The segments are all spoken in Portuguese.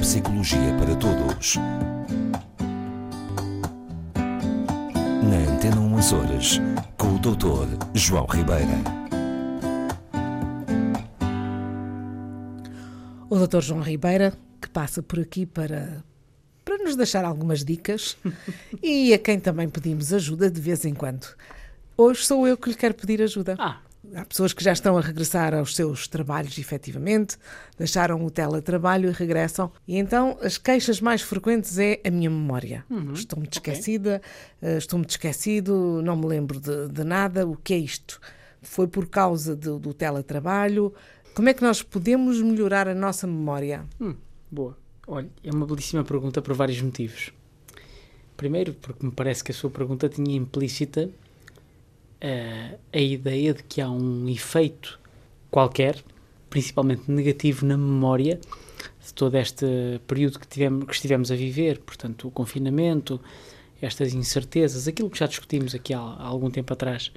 psicologia para todos. Na Antena 1 Açores, com o Dr. João Ribeira. O Dr. João Ribeira, que passa por aqui para, para nos deixar algumas dicas e a quem também pedimos ajuda de vez em quando. Hoje sou eu que lhe quero pedir ajuda. Ah, Há pessoas que já estão a regressar aos seus trabalhos, efetivamente, deixaram o teletrabalho e regressam. E então as queixas mais frequentes é a minha memória. Estou-me esquecida, eh, estou-me esquecido, não me lembro de, de nada. O que é isto? Foi por causa do, do teletrabalho? Como é que nós podemos melhorar a nossa memória? hum, boa. Olha, é uma belíssima pergunta por vários motivos. Primeiro, porque me parece que a sua pergunta tinha implícita eh, a ideia de que há um efeito qualquer, principalmente negativo na memória, de todo este período que, tivemos, que estivemos a viver, portanto, o confinamento, estas incertezas, aquilo que já discutimos aqui há, há algum tempo atrás,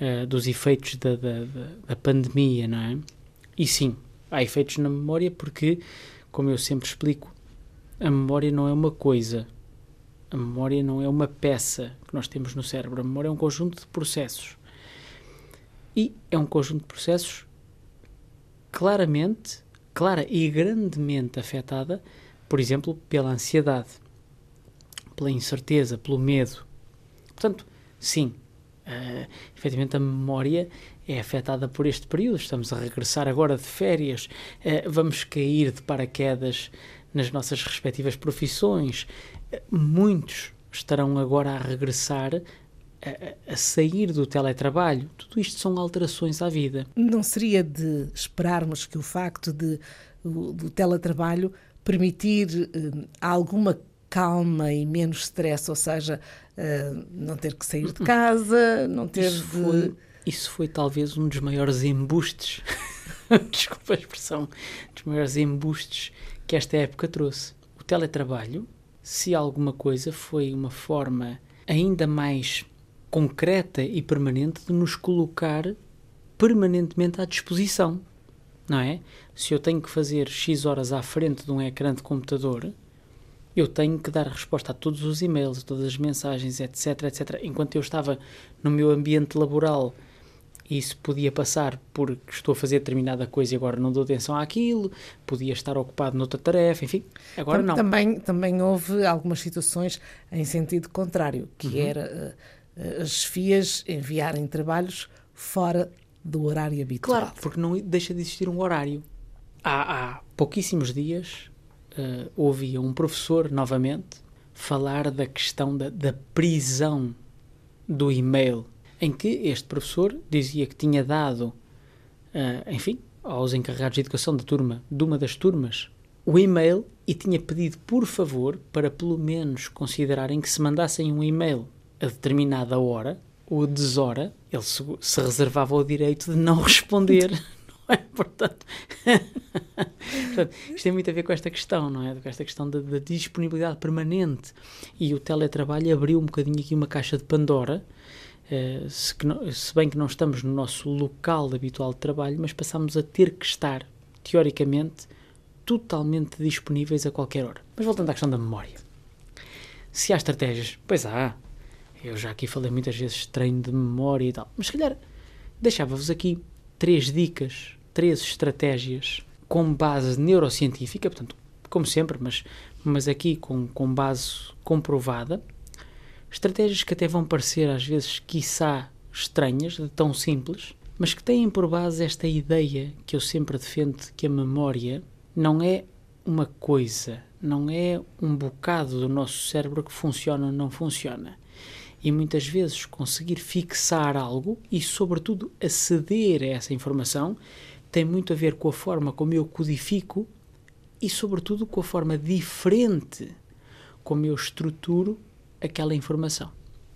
eh, dos efeitos da, da- da pandemia, não é? E sim, há efeitos na memória porque, como eu sempre explico, a memória não é uma coisa, a memória não é uma peça que nós temos no cérebro, a memória é um conjunto de processos. E é um conjunto de processos claramente, clara e grandemente afetada, por exemplo, pela ansiedade, pela incerteza, pelo medo. Portanto, sim, eh, efetivamente a memória é afetada por este período. Estamos a regressar agora de férias, eh, vamos cair de paraquedas nas nossas respectivas profissões. Muitos estarão agora a regressar, a- a, sair do teletrabalho. Tudo isto são alterações à vida. Não seria de esperarmos que o facto de, do teletrabalho permitir eh, alguma calma e menos stress, ou seja, eh, não ter que sair de casa, não ter Isso de... foi, isso foi talvez um dos maiores embustes, desculpa a expressão, dos maiores embustes que esta época trouxe. O teletrabalho, se alguma coisa, foi uma forma ainda mais concreta e permanente de nos colocar permanentemente à disposição, não é? Se eu tenho que fazer X horas à frente de um ecrã de computador, eu tenho que dar resposta a todos os e-mails, todas as mensagens, etc, etc. Enquanto eu estava no meu ambiente laboral, isso podia passar porque estou a fazer determinada coisa e agora não dou atenção àquilo, podia estar ocupado noutra tarefa, enfim. Agora Tam- não. Também, também houve algumas situações em sentido contrário, que Uhum. era eh, as chefias enviarem trabalhos fora do horário habitual. Claro, porque não deixa de existir um horário. Há, há pouquíssimos dias eh, ouvia um professor, novamente, falar da questão da, da prisão do e-mail, em que este professor dizia que tinha dado, eh, enfim, aos encarregados de educação da turma, de uma das turmas, o e-mail e tinha pedido, por favor, para pelo menos considerarem que se mandassem um e-mail a determinada hora ou deshora, ele se, se reservava o direito de não responder. Não é? Portanto, Portanto, isto tem muito a ver com esta questão, não é? Com esta questão da, da disponibilidade permanente. E o teletrabalho abriu um bocadinho aqui uma caixa de Pandora, eh, se, não- se bem que não estamos no nosso local habitual de trabalho, mas passamos a ter que estar, teoricamente, totalmente disponíveis a qualquer hora. Mas voltando à questão da memória. Se há estratégias, pois há. Eu já aqui falei muitas vezes de treino de memória e tal, mas se calhar deixava-vos aqui três dicas, três estratégias com base neurocientífica, portanto, como sempre, mas, mas aqui com, com base comprovada. Estratégias que até vão parecer às vezes, quiçá, estranhas, tão simples, mas que têm por base esta ideia que eu sempre defendo de que a memória não é uma coisa, não é um bocado do nosso cérebro que funciona ou não funciona. E muitas vezes conseguir fixar algo e, sobretudo, aceder a essa informação tem muito a ver com a forma como eu codifico e, sobretudo, com a forma diferente como eu estruturo aquela informação.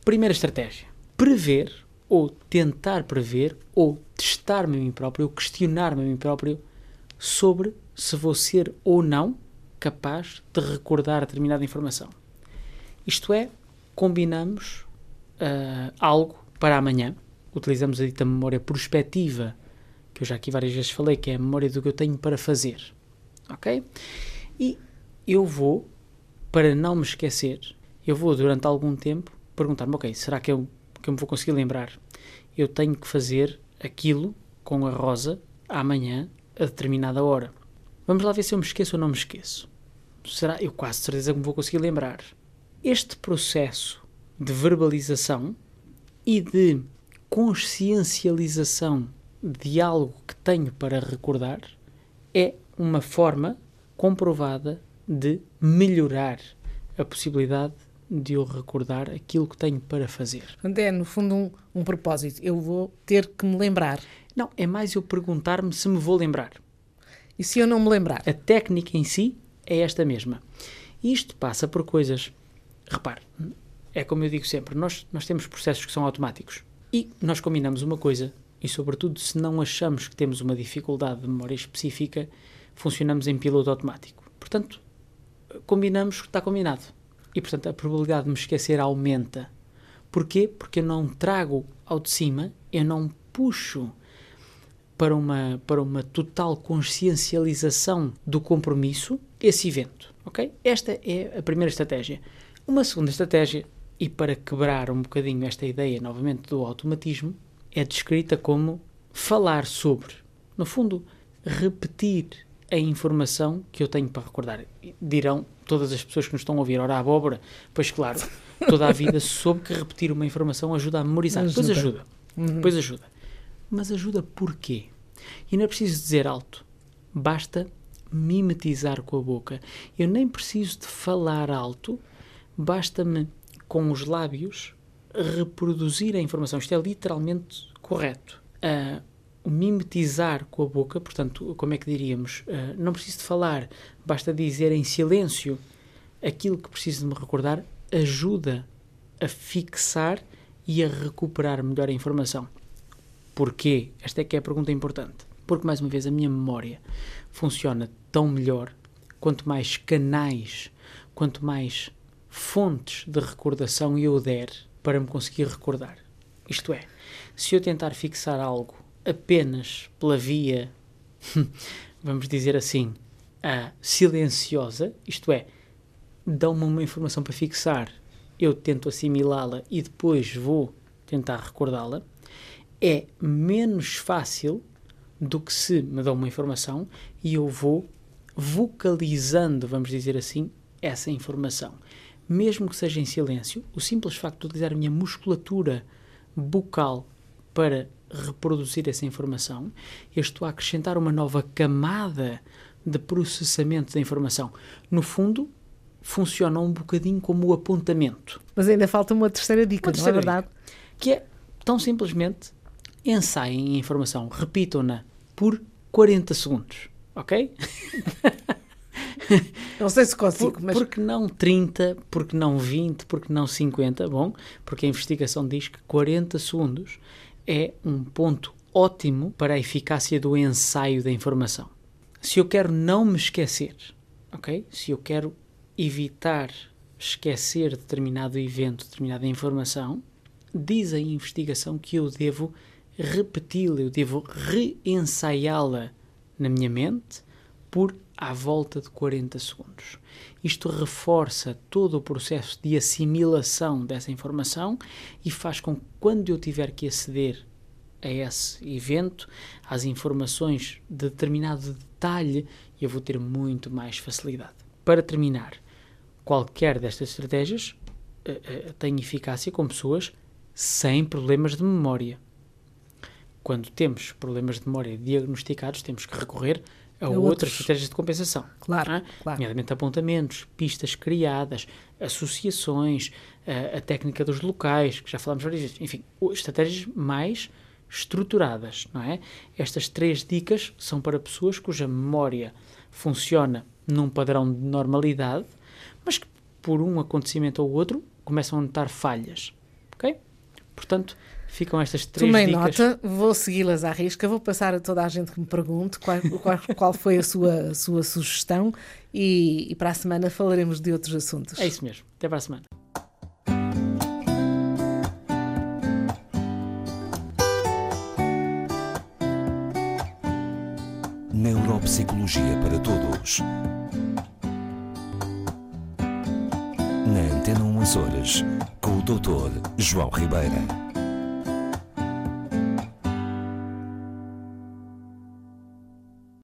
Primeira estratégia: prever ou tentar prever ou testar-me a mim próprio ou questionar-me a mim próprio sobre se vou ser ou não capaz de recordar determinada informação. Isto é, combinamos ah, algo para amanhã, utilizamos a dita memória prospectiva, que eu já aqui várias vezes falei, que é a memória do que eu tenho para fazer. Ok? E eu vou, para não me esquecer, eu vou durante algum tempo perguntar-me, ok, será que eu, que eu me vou conseguir lembrar? Eu tenho que fazer aquilo com a Rosa amanhã a determinada hora. Vamos lá ver se eu me esqueço ou não me esqueço. Será? Eu quase certeza que me vou conseguir lembrar. Este processo de verbalização e de consciencialização de algo que tenho para recordar é uma forma comprovada de melhorar a possibilidade de eu recordar aquilo que tenho para fazer. É, no fundo, um, um propósito. Eu vou ter que me lembrar. Não, é mais eu perguntar-me se me vou lembrar. E se eu não me lembrar? A técnica em si é esta mesma. Isto passa por coisas. Repare, é como eu digo sempre, nós, nós temos processos que são automáticos. E nós combinamos uma coisa, e sobretudo se não achamos que temos uma dificuldade de memória específica, funcionamos em piloto automático. Portanto, combinamos que está combinado. E, portanto, a probabilidade de me esquecer aumenta. Porquê? Porque eu não trago ao de cima, eu não puxo para uma, para uma total consciencialização do compromisso esse evento. Ok? Esta é a primeira estratégia. Uma segunda estratégia, e para quebrar um bocadinho esta ideia novamente do automatismo, é descrita como falar sobre. No fundo, repetir a informação que eu tenho para recordar. Dirão todas as pessoas que nos estão a ouvir, ora a abóbora, pois claro, toda a vida soube que repetir uma informação ajuda a memorizar. Ajuda. Pois ajuda. Uhum. Pois ajuda. Mas ajuda porquê? E não é preciso dizer alto. Basta mimetizar com a boca. Eu nem preciso de falar alto, basta-me com os lábios reproduzir a informação. Isto é literalmente correto. Uh, mimetizar com a boca, portanto, como é que diríamos? Uh, não preciso de falar, basta dizer em silêncio aquilo que preciso de me recordar, ajuda a fixar e a recuperar melhor a informação. Porquê? Esta é que é a pergunta importante. Porque, mais uma vez, a minha memória funciona tão melhor quanto mais canais, quanto mais fontes de recordação eu der para me conseguir recordar. Isto é, se eu tentar fixar algo apenas pela via, vamos dizer assim, uh, silenciosa, isto é, dão-me uma informação para fixar, eu tento assimilá-la e depois vou tentar recordá-la, é menos fácil do que se me dão uma informação e eu vou vocalizando, vamos dizer assim, essa informação. Mesmo que seja em silêncio, o simples facto de utilizar a minha musculatura bucal para reproduzir essa informação, eu estou a acrescentar uma nova camada de processamento da informação. No fundo, funciona um bocadinho como o apontamento. Mas ainda falta uma terceira dica, uma terceira não é verdade? Dica, que é, tão simplesmente, ensaiem a informação, repitam-na por 40 segundos, ok? Não sei se consigo, Por, mas... Porque não 30, porque não 20, porque não 50, bom, porque a investigação diz que 40 segundos é um ponto ótimo para a eficácia do ensaio da informação. Se eu quero não me esquecer, ok? Se eu quero evitar esquecer determinado evento, determinada informação, diz a investigação que eu devo repeti-la, eu devo reensaiá-la na minha mente por à volta de 40 segundos. Isto reforça todo o processo de assimilação dessa informação e faz com que, quando eu tiver que aceder a esse evento, às informações de determinado detalhe, eu vou ter muito mais facilidade. Para terminar, qualquer destas estratégias uh, uh, tem eficácia com pessoas sem problemas de memória. Quando temos problemas de memória diagnosticados, temos que recorrer a outros. outras estratégias de compensação. Claro, é? claro. Nomeadamente apontamentos, pistas criadas, associações, a, a, técnica dos locais, que já falámos várias vezes. Enfim, estratégias mais estruturadas, não é? Estas três dicas são para pessoas cuja memória funciona num padrão de normalidade, mas que por um acontecimento ou outro começam a notar falhas, ok? Portanto, Ficam estas três Tomei dicas. nota, vou segui-las à risca, vou passar a toda a gente que me pergunte qual, qual, qual foi a sua, sua sugestão e, e para a semana falaremos de outros assuntos. É isso mesmo. Até para a semana. Neuropsicologia para Todos. Açores, com o Dr. João Ribeira.